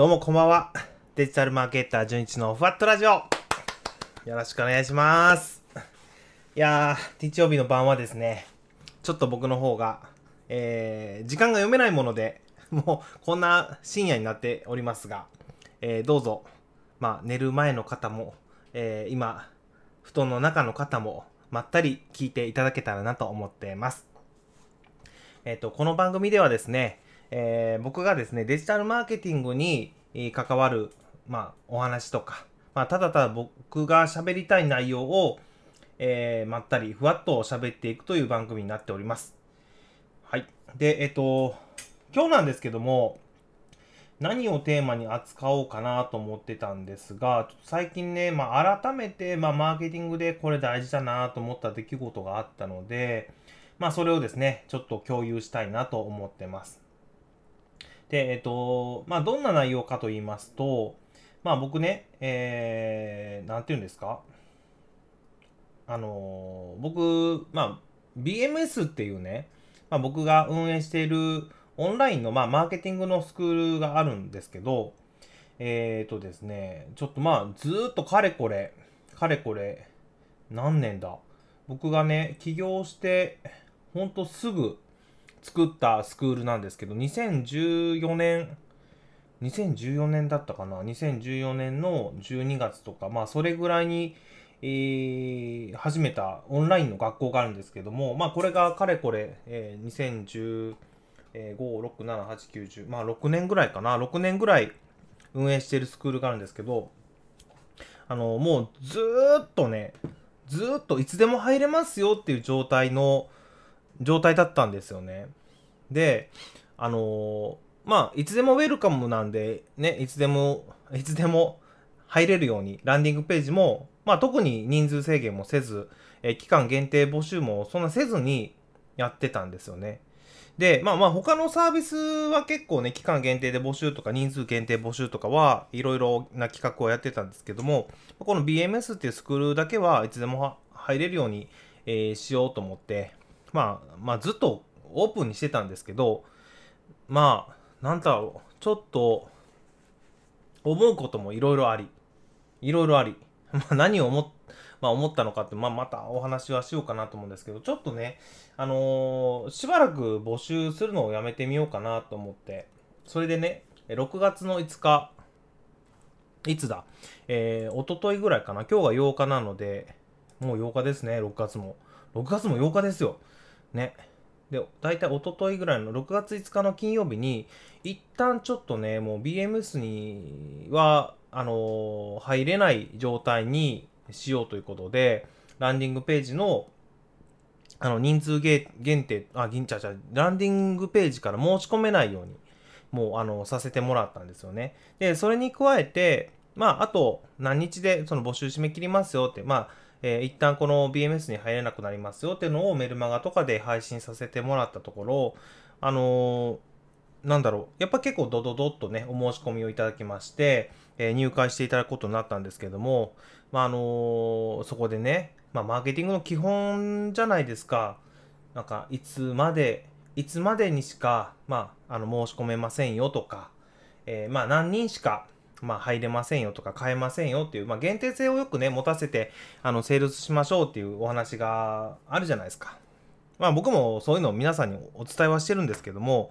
どうもこんばんは。デジタルマーケッター純一のふわっとラジオ。よろしくお願いします。いやー、日曜日の晩はですね、ちょっと僕の方が、えー、時間が読めないもので、もうこんな深夜になっておりますが、えー、どうぞ、まあ寝る前の方も、えー、今、布団の中の方も、まったり聞いていただけたらなと思ってます。えっ、と、この番組ではですね、えー僕がですね、デジタルマーケティングに関わる、まあ、お話とか、まあ、ただただ僕が喋りたい内容を、えーまったり、ふわっと喋っていくという番組になっております。はい。で、えっ、と、今日なんですけども、何をテーマに扱おうかなと思ってたんですが、最近ね、まあ、改めて、まあ、マーケティングでこれ大事だなと思った出来事があったので、まあ、それをですね、ちょっと共有したいなと思ってます。で、えっと、まあ、どんな内容かと言いますと、まあ、僕ね、えー、なんて言うんですか？あの僕、まあ、BMS っていうね、まあ、僕が運営しているオンラインの、まあ、マーケティングのスクールがあるんですけど、えーとですね、ちょっとまあ、ずっとかれこれ、かれこれ、何年だ？僕がね、起業して、ほんとすぐ作ったスクールなんですけど、2014年、2014年だったかな ?2014 年の12月とか、まあ、それぐらいに、えー始めたオンラインの学校があるんですけども、まあ、これがかれこれ、えー2010、えー5、6、7、8、9、10、まあ、6年ぐらいかな、6年ぐらい運営しているスクールがあるんですけど、あの、もうずーっとね、ずーっといつでも入れますよっていう状態の、状態だったんですよね。で、あのーまあ、いつでもウェルカムなんで、ね、いつでも、いつでも入れるように、ランディングページも、まあ、特に人数制限もせず、えー期間限定募集もそんなせずにやってたんですよね。で、まあまあ他のサービスは結構ね、期間限定で募集とか人数限定募集とかはいろいろな企画をやってたんですけども、この BMS っていうスクールだけはいつでも入れるように、えーしようと思って、まあ、まあずっとオープンにしてたんですけど、まあ、なんだろう、ちょっと思うこともいろいろあり、いろいろあり、まあ何を思っまあ、思ったのかって、まあ、またお話はしようかなと思うんですけど、ちょっとね、あのーしばらく募集するのをやめてみようかなと思って、それでね、6月の5日、いつだえー、一昨日ぐらいかな今日が8日なので、もう8日ですね、6月も。6月も8日ですよ。ね。で、大体一昨日ぐらいの6月5日の金曜日に、一旦ちょっとね、もう BMS には、あのー入れない状態にしようということで、ランディングページの、あの、人数限限定、あ、銀ちゃちゃ、ランディングページから申し込めないように、もう、あの、させてもらったんですよね。で、それに加えて、まあ、あと、何日でその募集締め切りますよって、まあ、えー一旦この BMS に入れなくなりますよっていうのをメルマガとかで配信させてもらったところ、あのーなんだろう、やっぱ結構ドドドッとね、お申し込みをいただきまして、えー入会していただくことになったんですけども、まあ、あのーそこでね、まあ、マーケティングの基本じゃないですか。なんか、いつまで、いつまでにしか、まあ、あの、申し込めませんよとか、えまあ、何人しか、まあ、入れませんよとか、買えませんよっていう、まあ、限定性をよくね、持たせて、あの、セールスしましょうっていうお話があるじゃないですか。まあ、僕もそういうのを皆さんにお伝えはしてるんですけども、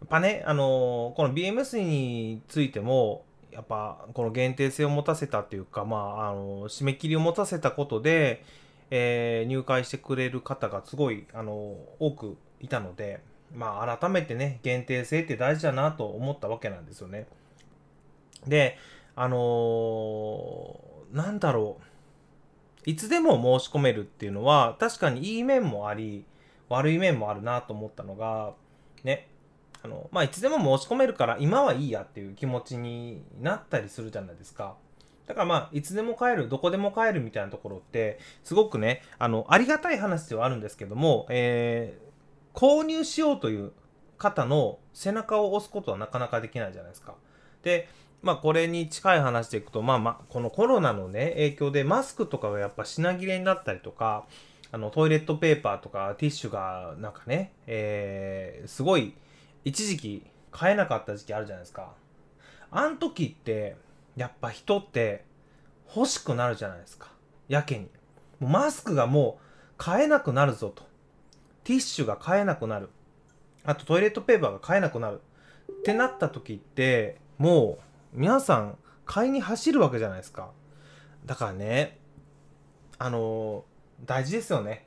やっぱね、あのこの BMS についても、やっぱこの限定性を持たせたっていうか、まあ、あの締め切りを持たせたことで、えー入会してくれる方がすごい、あの多くいたので、まあ、改めてね、限定性って大事だなと思ったわけなんですよね。で、あのーなんだろう。いつでも申し込めるっていうのは、確かにいい面もあり、悪い面もあるなと思ったのが、ね、あの、まあ、いつでも申し込めるから今はいいやっていう気持ちになったりするじゃないですか。だからまあ、いつでも帰る、どこでも帰るみたいなところって、すごくね、あの、ありがたい話ではあるんですけども、えー購入しようという方の背中を押すことはなかなかできないじゃないですか。で、まあこれに近い話でいくと、まあまあ、このコロナのね、影響でマスクとかがやっぱ品切れになったりとか、あのトイレットペーパーとかティッシュがなんかね、えーすごい一時期買えなかった時期あるじゃないですか。あん時ってやっぱ人って欲しくなるじゃないですか。やけに。もうマスクがもう買えなくなるぞと。ティッシュが買えなくなる。あとトイレットペーパーが買えなくなる。ってなった時ってもう皆さん買いに走るわけじゃないですか。だからねあのー、大事ですよね。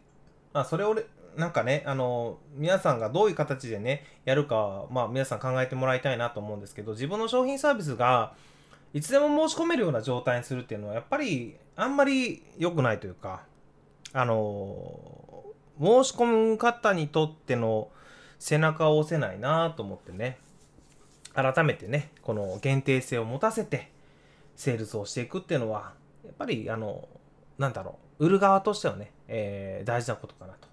まあそれをなんかね、あの、皆さんがどういう形でね、やるかまあ皆さん考えてもらいたいなと思うんですけど、自分の商品サービスが、いつでも申し込めるような状態にするっていうのは、やっぱり、あんまり良くないというか、あの、申し込む方にとっての背中を押せないなと思ってね、改めてね、この限定性を持たせて、セールスをしていくっていうのは、やっぱり、あの、なんだろう、売る側としてはね、えー、大事なことかなと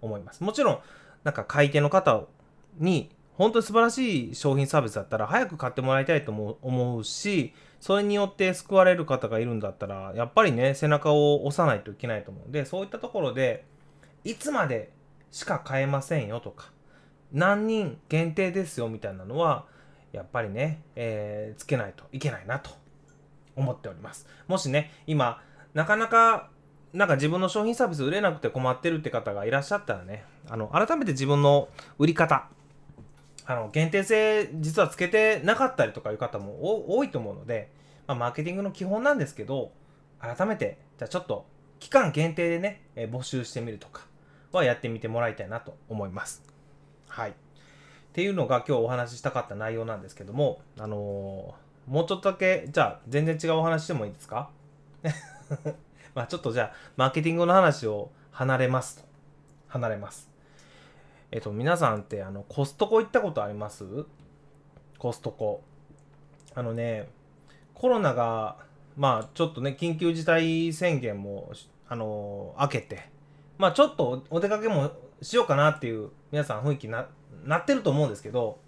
思います。もちろん、なんか買い手の方に、本当に素晴らしい商品サービスだったら、早く買ってもらいたいと思うし、それによって救われる方がいるんだったら、やっぱりね、背中を押さないといけないと思うんで、そういったところで、いつまでしか買えませんよとか、何人限定ですよみたいなのは、やっぱりね、えー、つけないといけないなと思っております。もしね、今、なかなかなんか自分の商品サービス売れなくて困ってるって方がいらっしゃったらね、あの、改めて自分の売り方、あの、限定性実はつけてなかったりとかいう方も多いと思うので、まあ、マーケティングの基本なんですけど、改めて、じゃあちょっと、期間限定でね、え募集してみるとかはやってみてもらいたいなと思います。はい。っていうのが今日お話ししたかった内容なんですけども、あのー、もうちょっとだけ、じゃあ全然違うお話してもいいですか？まあちょっとじゃあ、マーケティングの話を離れますと。離れます。えっと、皆さんってあの、コストコ行ったことあります？コストコ。あのね、コロナが、まあちょっとね、緊急事態宣言も、あのー、明けて、まあちょっとお出かけもしようかなっていう皆さん雰囲気な、なってると思うんですけど、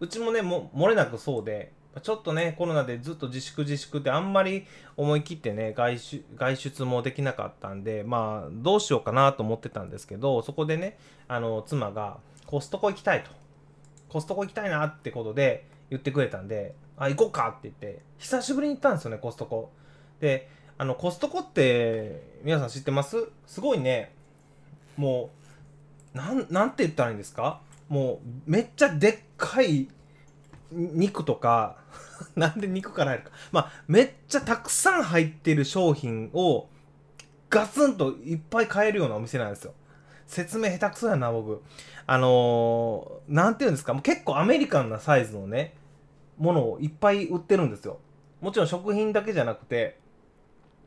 うちもね、も漏れなくそうで、ちょっとね、コロナでずっと自粛自粛ってあんまり思い切ってね、外出、外出もできなかったんで、まあ、どうしようかなと思ってたんですけど、そこでね、あの、妻が、コストコ行きたいと。コストコ行きたいなってことで言ってくれたんで、あ、行こうかって言って、久しぶりに行ったんですよね、コストコ。で、あの、コストコって、皆さん知ってます？すごいね、もう、なん、なんて言ったらいいんですか？もう、めっちゃでっかい肉とか なんで肉から入るか。まあ、めっちゃたくさん入ってる商品をガツンといっぱい買えるようなお店なんですよ。説明下手くそやな、僕。あのー、なんていうんですか、もう結構アメリカンなサイズのね、ものをいっぱい売ってるんですよ。もちろん食品だけじゃなくて、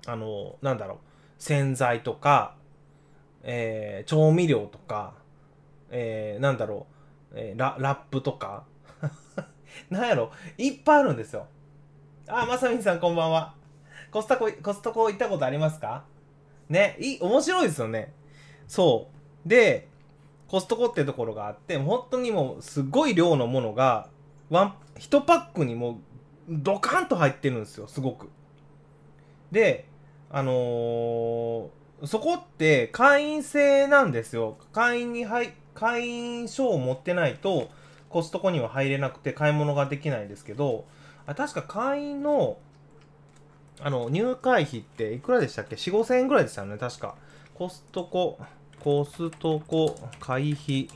あのー、なんだろう、洗剤とか、えー、調味料とか、えー、なんだろう、えー、ララップとか、なんやろ、いっぱいあるんですよ。あ、まさみんさんこんばんは。コストコ、コストコ行ったことありますか？ね、いい、面白いですよね。そう。で、コストコってところがあって、本当にもうすごい量のものが、ワン、1パックにもうドカンと入ってるんですよ、すごく。で、あのー、そこって会員制なんですよ。会員に入、会員証を持ってないと、コストコには入れなくて買い物ができないんですけど、あ確か会員の、あの、入会費っていくらでしたっけ ?4、5千円ぐらいでしたよね、確か。コストコ、コストコ会費。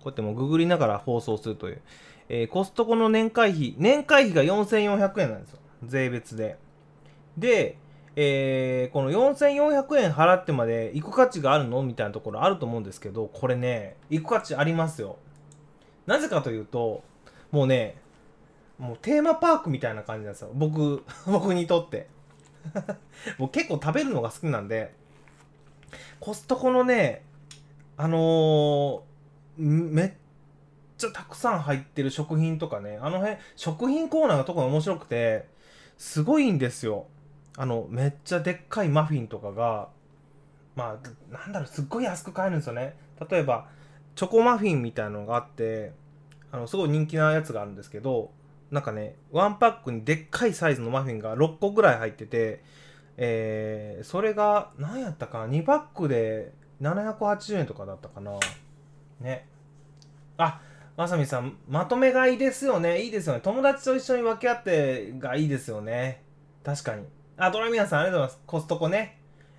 こうやってもググりながら放送するという。えー、コストコの年会費、年会費が4400円なんですよ。税別で。で、えー、この4400円払ってまで行く価値があるの？みたいなところあると思うんですけど、これね、行く価値ありますよ。なぜかというと、もうね、もうテーマパークみたいな感じなんですよ。僕、僕にとって。僕結構食べるのが好きなんで、コストコのね、あのー、めっちゃたくさん入ってる食品とかね、あの辺、食品コーナーが特に面白くて、すごいんですよ。あの、めっちゃでっかいマフィンとかが、まあ、なんだろう、すっごい安く買えるんですよね。例えば、チョコマフィンみたいなのがあってあのすごい人気なやつがあるんですけどなんかねワンパックにでっかいサイズのマフィンが6個ぐらい入っててえー、それが何やったかな2パックで780円とかだったかなねあまさみさん、まとめ買いですよね。いいですよね。友達と一緒に分け合ってがいいですよね。確かに。あ、ドラミアンさん、ありがとうございます。コストコね。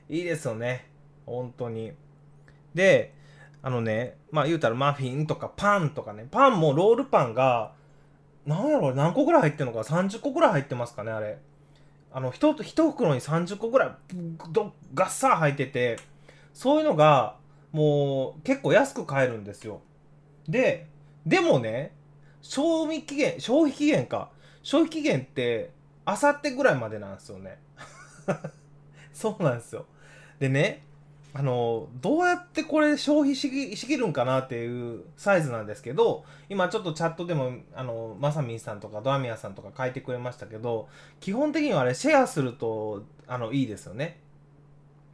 いいですよね。本当に。で、あのね、まあ言うたらマフィンとかパンとかね、パンもロールパンが、なんやろ、何個ぐらい入ってんのか、30個ぐらい入ってますかね、あれ。あの、一袋に30個ぐらい、どガッサー入ってて、そういうのが、もう結構安く買えるんですよ。で、でもね、賞味期限、消費期限か。消費期限って、あさってぐらいまでなんですよね。そうなんですよ。でね、あの、どうやってこれ消費しきしきるんかなっていうサイズなんですけど、今ちょっとチャットでも、あの、まさみんさんとかドアミヤさんとか書いてくれましたけど、基本的にはあれシェアすると、あの、いいですよね。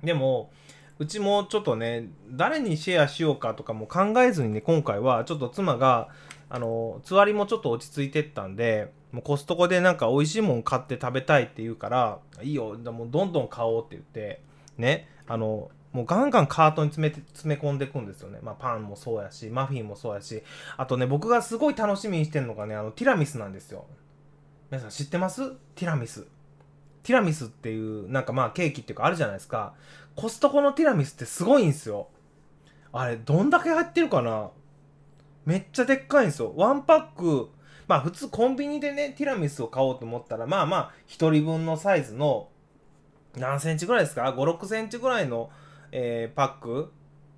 でも、うちもちょっとね、誰にシェアしようかとかも考えずにね、今回はちょっと妻が、あの、つわりもちょっと落ち着いてったんで、もうコストコでなんか美味しいもん買って食べたいって言うから、いいよ、もうどんどん買おうって言って、ね、あの、もうガンガンカートに詰めて詰め込んでいくんですよね。まあパンもそうやし、マフィンもそうやし、あとね、僕がすごい楽しみにしてるのがね、あの、ティラミスなんですよ。皆さん知ってます？ティラミス。ティラミスっていう、なんかまあケーキっていうかあるじゃないですか。コストコのティラミスってすごいんですよ。あれ、どんだけ入ってるかな？めっちゃでっかいんですよ。ワンパック、まあ普通コンビニでね、ティラミスを買おうと思ったら、まあまあ、1人分のサイズの、何センチぐらいですか ?5、6センチぐらいのえー、パック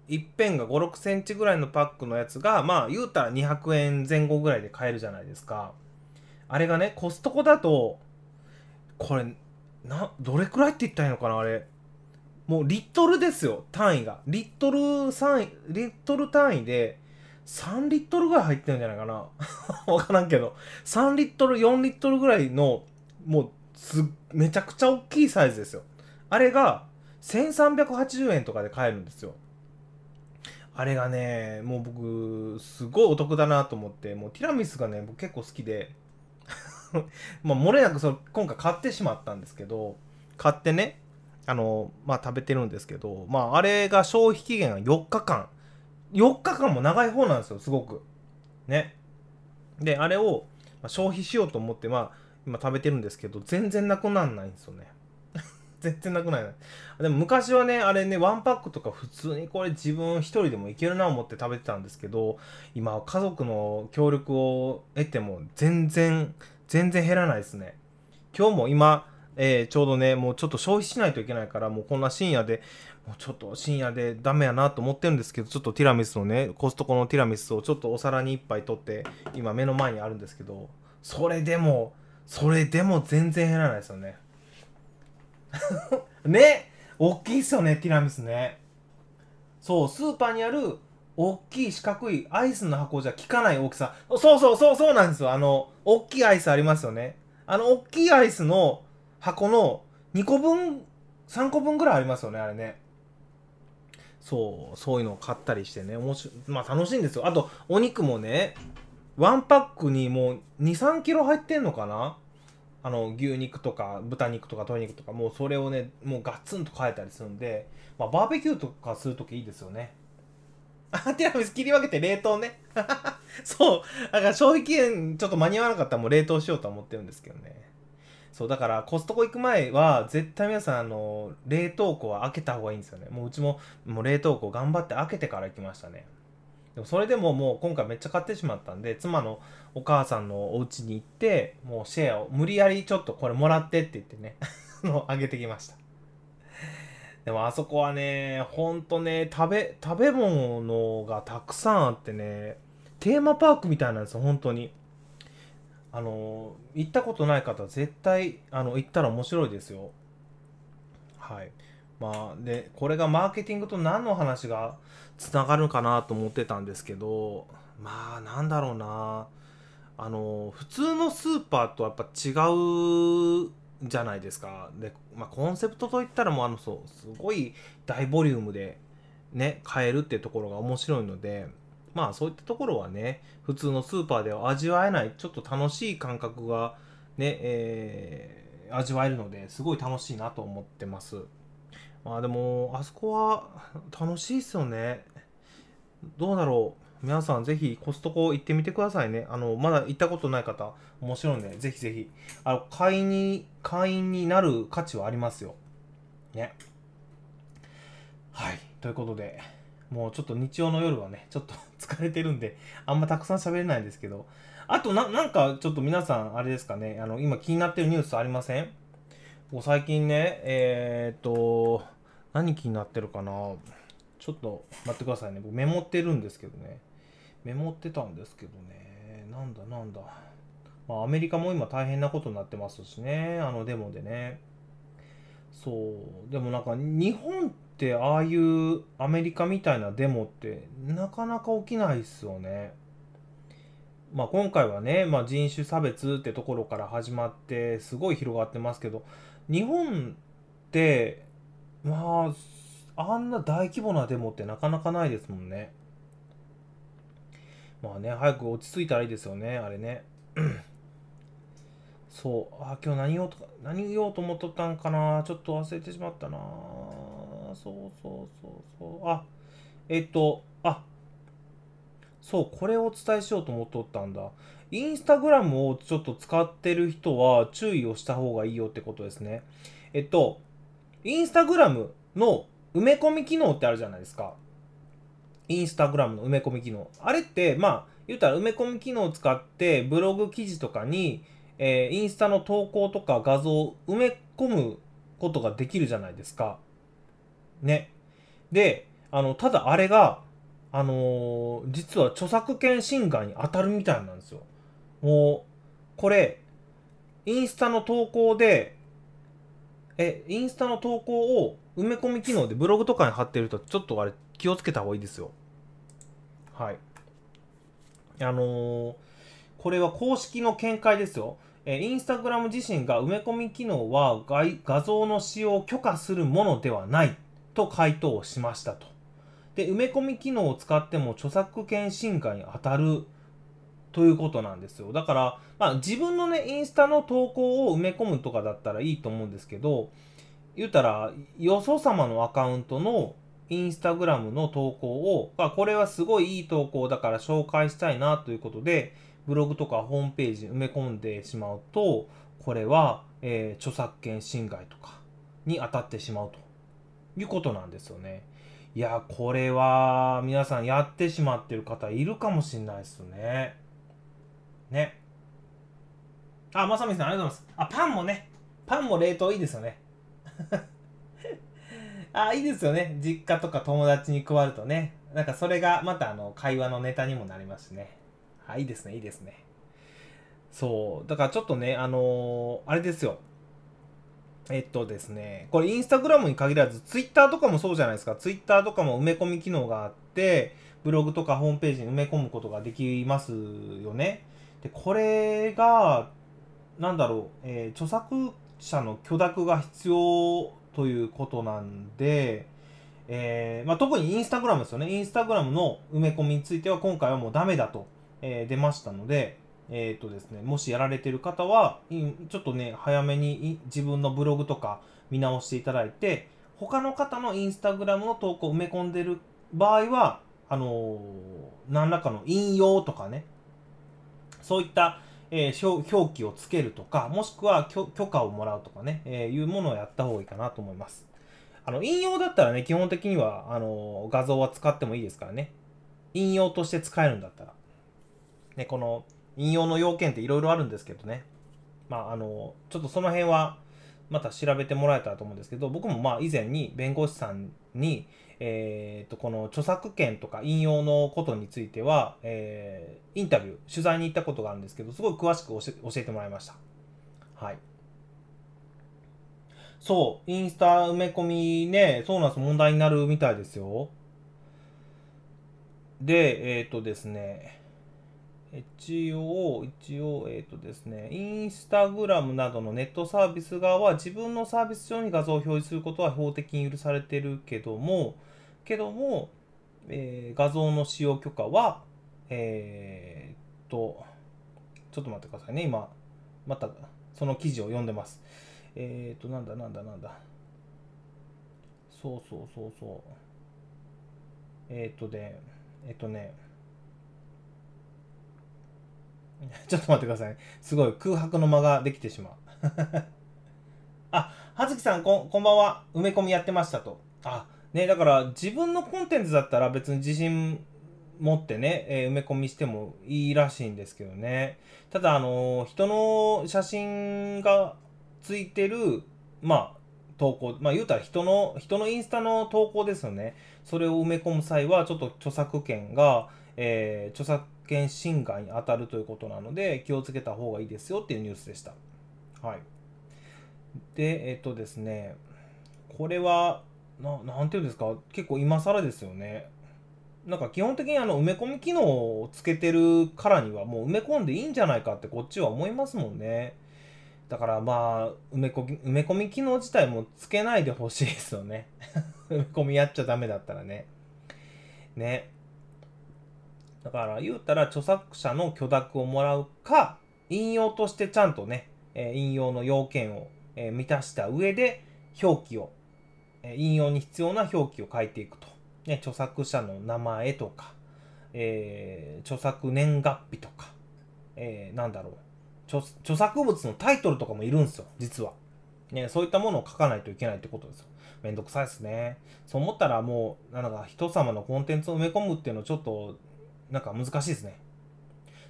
一辺が5、6センチぐらいのパックのやつが、まあ言うたら200円前後ぐらいで買えるじゃないですか。あれがね、コストコだと、これ、な、どれくらいって言ったらいいのかな、あれ。もうリットルですよ、単位が。リットル3位、リットル単位で、3リットルぐらい入ってるんじゃないかな。わからんけど。3リットル、4リットルぐらいの、もう、めちゃくちゃ大きいサイズですよ。あれが、1380円とかで買えるんですよ。あれがね、もう僕、すごいお得だなと思って、もうティラミスがね、僕結構好きで、まあ、漏れなくそ今回買ってしまったんですけど、買ってね、あの、まあ、食べてるんですけど、まあ、あれが消費期限が4日間。4日間も長い方なんですよ、すごく。ね。で、あれを消費しようと思って、まあ、今食べてるんですけど、全然なくなんないんですよね。全然なくないでも昔はね、あれね、ワンパックとか普通にこれ自分一人でもいけるな思って食べてたんですけど、今家族の協力を得ても全然、全然減らないですね。今日も今、えー、ちょうどね、もうちょっと消費しないといけないから、もうこんな深夜で、ちょっと深夜でダメやなと思ってるんですけど、ちょっとティラミスのね、コストコのティラミスをちょっとお皿に一杯取って、今目の前にあるんですけど、それでも、それでも全然減らないですよね。ね大きいっすよね、ティラミスね。そう、スーパーにある大きい四角いアイスの箱じゃ効かない大きさ。そうそうそうそうなんですよ。あの、大きいアイスありますよね。あの、大きいアイスの箱の2個分、3個分ぐらいありますよね、あれね。そう、そういうのを買ったりしてね、面白、まあ楽しいんですよ。あと、お肉もね、ワンパックにもう2、3キロ入ってんのかな？あの牛肉とか豚肉とか鶏肉とかもうそれをねもうガツンと変えたりするんで、まあ、バーベキューとかするときいいですよね。あティラミス切り分けて冷凍ね。そう。だから消費期限ちょっと間に合わなかったらもう冷凍しようとは思ってるんですけどね。そうだからコストコ行く前は絶対皆さんあの冷凍庫は開けた方がいいんですよね。もううちももう冷凍庫頑張って開けてから行きましたね。でもそれでももう今回めっちゃ買ってしまったんで妻のお母さんのお家に行ってもうシェアを無理やりちょっとこれもらってって言ってね あげてきました。でもあそこはねほんとね食べ食べ物がたくさんあってねテーマパークみたいなんですよ本当に。あの行ったことない方絶対あの行ったら面白いですよ。はい。まあでこれがマーケティングと何の話がつながるかなと思ってたんですけどまあなんだろうな。あの普通のスーパーとやっぱ違うじゃないですか。で、まあ、コンセプトといったらもうあのそうすごい大ボリュームでね買えるっていうところが面白いのでまあそういったところはね普通のスーパーでは味わえないちょっと楽しい感覚がね、えー、味わえるのですごい楽しいなと思ってます。まあでも、あそこは楽しいっすよね。どうだろう。皆さんぜひコストコ行ってみてくださいね。あの、まだ行ったことない方、面白いんで、ぜひぜひ。あの、会員に、会員になる価値はありますよ。ね。はい。ということで、もうちょっと日曜の夜はね、ちょっと 疲れてるんで、あんまたくさん喋れないんですけど、あとな、なんかちょっと皆さん、あれですかね、あの、今気になってるニュースありません？もう最近ね、えー、っと、何気になってるかな？ちょっと待ってくださいね。僕メモってるんですけどね。メモってたんですけどね。なんだなんだ。まあ、アメリカも今大変なことになってますしね。あのデモでね。そう。でもなんか日本ってああいうアメリカみたいなデモってなかなか起きないっすよね。まあ、今回はね、まあ、人種差別ってところから始まってすごい広がってますけど日本ってまああんな大規模なデモってなかなかないですもんね。まあね早く落ち着いたらいいですよねあれね。そうあ今日何言おうと何言おうと思っとったんかなちょっと忘れてしまったな。そうそうそうそうあえっとあそう、これをお伝えしようと思っとったんだ。インスタグラムをちょっと使ってる人は注意をした方がいいよってことですね。えっと、インスタグラムの埋め込み機能ってあるじゃないですか。インスタグラムの埋め込み機能。あれって、まあ、言ったら埋め込み機能を使ってブログ記事とかに、えー、インスタの投稿とか画像を埋め込むことができるじゃないですか。ね。で、あの、ただあれが、あのー、実は著作権侵害に当たるみたいなんですよ。もう、これ、インスタの投稿で、え、インスタの投稿を埋め込み機能でブログとかに貼ってると、ちょっとあれ気をつけた方がいいですよ。はい。あのー、これは公式の見解ですよ。えインスタグラム自身が埋め込み機能は画像の使用を許可するものではないと回答しましたと。で、埋め込み機能を使っても著作権侵害に当たるということなんですよ。だから、まあ自分のね、インスタの投稿を埋め込むとかだったらいいと思うんですけど、言ったら、よそ様のアカウントのインスタグラムの投稿を、あ、これはすごいいい投稿だから紹介したいなということで、ブログとかホームページに埋め込んでしまうと、これは、えー、著作権侵害とかに当たってしまうということなんですよね。いや、これは皆さんやってしまってる方いるかもしんないですね。ね。あ、まさみさんありがとうございます。あ、パンもね。パンも冷凍いいですよね。あ、いいですよね。実家とか友達に配るとね。なんかそれがまたあの会話のネタにもなりますしね。あ、いいですね、いいですね。そう。だからちょっとね、あのー、あれですよ。えっとですね、これインスタグラムに限らず、ツイッターとかもそうじゃないですか。ツイッターとかも埋め込み機能があって、ブログとかホームページに埋め込むことができますよね。で、これが、なんだろう、えー、著作者の許諾が必要ということなんで、えー、まあ、特にインスタグラムですよね。インスタグラムの埋め込みについては今回はもうダメだと、えー、出ましたので、えっ、ー、とですね、もしやられてる方は、ちょっとね、早めに自分のブログとか見直していただいて、他の方のインスタグラムの投稿を埋め込んでる場合は、あのー、何らかの引用とかね、そういった、えー、表記をつけるとか、もしくは許可をもらうとかね、えー、いうものをやった方がいいかなと思います。あの、引用だったらね、基本的には、あのー、画像は使ってもいいですからね。引用として使えるんだったら。ね、この、引用の要件っていろいろあるんですけどね。まあ、あの、ちょっとその辺は、また調べてもらえたらと思うんですけど、僕もまあ以前に弁護士さんに、えっ、ー、と、この著作権とか引用のことについては、えー、インタビュー、取材に行ったことがあるんですけど、すごい詳しく教えてもらいました。はい。そう、インスタ埋め込みね、そうなんです、問題になるみたいですよ。で、えっ、ー、とですね、一応、一応、えっ、ー、とですね、インスタグラムなどのネットサービス側は自分のサービス上に画像を表示することは法的に許されてるけども、けども、えー、画像の使用許可は、えー、っと、ちょっと待ってくださいね、今、またその記事を読んでます。えー、っと、なんだなんだなんだ。そうそうそうそう。えー、っとね、えっとね、ちょっと待ってください。すごい空白の間ができてしまう。あ、はずきさんこ、こんばんは。埋め込みやってましたと。あ、ね、だから自分のコンテンツだったら別に自信持ってね、えー、埋め込みしてもいいらしいんですけどね。ただ、あのー、人の写真がついてる、まあ、投稿、まあ言うたら人の、人のインスタの投稿ですよね。それを埋め込む際は、ちょっと著作権が、えー、著作権侵害に当たるということなので、気をつけた方がいいですよっていうニュースでした。はい。で、えっ、とですね、これは、ななんていうんですか、結構今更ですよね。なんか基本的にあの埋め込み機能をつけてるからにはもう埋め込んでいいんじゃないかってこっちは思いますもんね。だからまあ埋め込埋め込み機能自体もつけないでほしいですよね。埋め込みやっちゃダメだったらね。ね。だから言うたら著作者の許諾をもらうか、引用としてちゃんとね、え引用の要件を、え満たした上で表記を、え引用に必要な表記を書いていくと。ね、著作者の名前とか、えー、著作年月日とか、えー、なんだろう著、著作物のタイトルとかもいるんですよ、実は。ね、そういったものを書かないといけないってことですよ。めんどくさいですね。そう思ったらもう、なんか人様のコンテンツを埋め込むっていうのはちょっと、なんか難しいですね。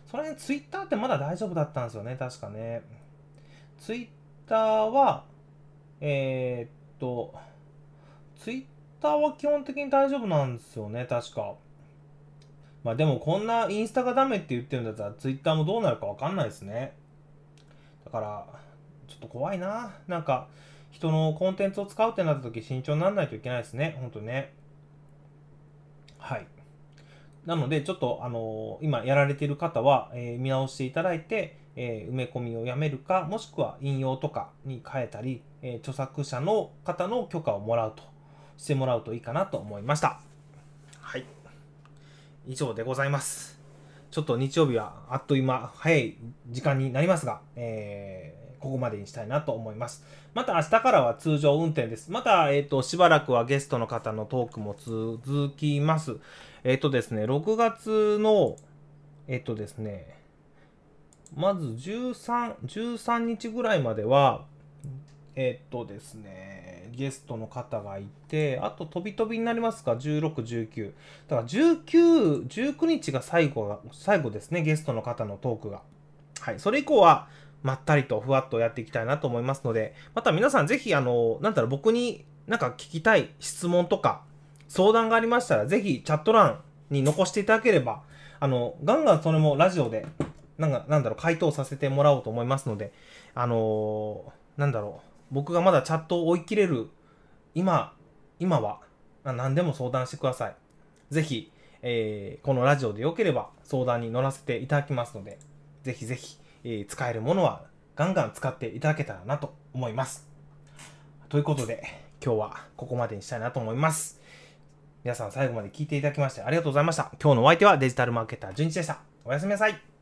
それね、ツイッターってまだ大丈夫だったんですよね、確かね。ツイッターは、えー、っと、ツイッターは基本的に大丈夫なんですよね、確か。まあでもこんなインスタがダメって言ってるんだったらツイッターもどうなるかわかんないですね。だから、ちょっと怖いな。なんか、人のコンテンツを使うってなった時慎重にならないといけないですね。ほんとね。はい。なので、ちょっと、あのー、今やられている方は、えー、見直していただいて、えー、埋め込みをやめるか、もしくは引用とかに変えたり、え著作者の方の許可をもらうとしてもらうといいかなと思いました。はい。以上でございます。ちょっと日曜日はあっという間、早い時間になりますが、えー、ここまでにしたいなと思います。また明日からは通常運転です。また、えっ、ー、と、しばらくはゲストの方のトークも続きます。えっ、とですね、6月の、えっ、とですね、まず13、13日ぐらいまでは、えっ、とですね、ゲストの方がいて、あと飛び飛びになりますか、16、19。だから19、19日が最後が、最後ですね、ゲストの方のトークが。はい。それ以降は、まったりとふわっとやっていきたいなと思いますので、また皆さんぜひ、あの、なんだろう、僕になんか聞きたい質問とか、相談がありましたら、ぜひチャット欄に残していただければ、あの、ガンガンそれもラジオで、なんか、なんだろう、回答させてもらおうと思いますので、あのー、なんだろう、僕がまだチャットを追い切れる今、今は何でも相談してください。ぜひ、えー、このラジオでよければ相談に乗らせていただきますので、ぜひぜひ、えー、使えるものはガンガン使っていただけたらなと思います。ということで、今日はここまでにしたいなと思います。皆さん最後まで聞いていただきましてありがとうございました。今日のお相手はデジタルマーケター、純一でした。おやすみなさい。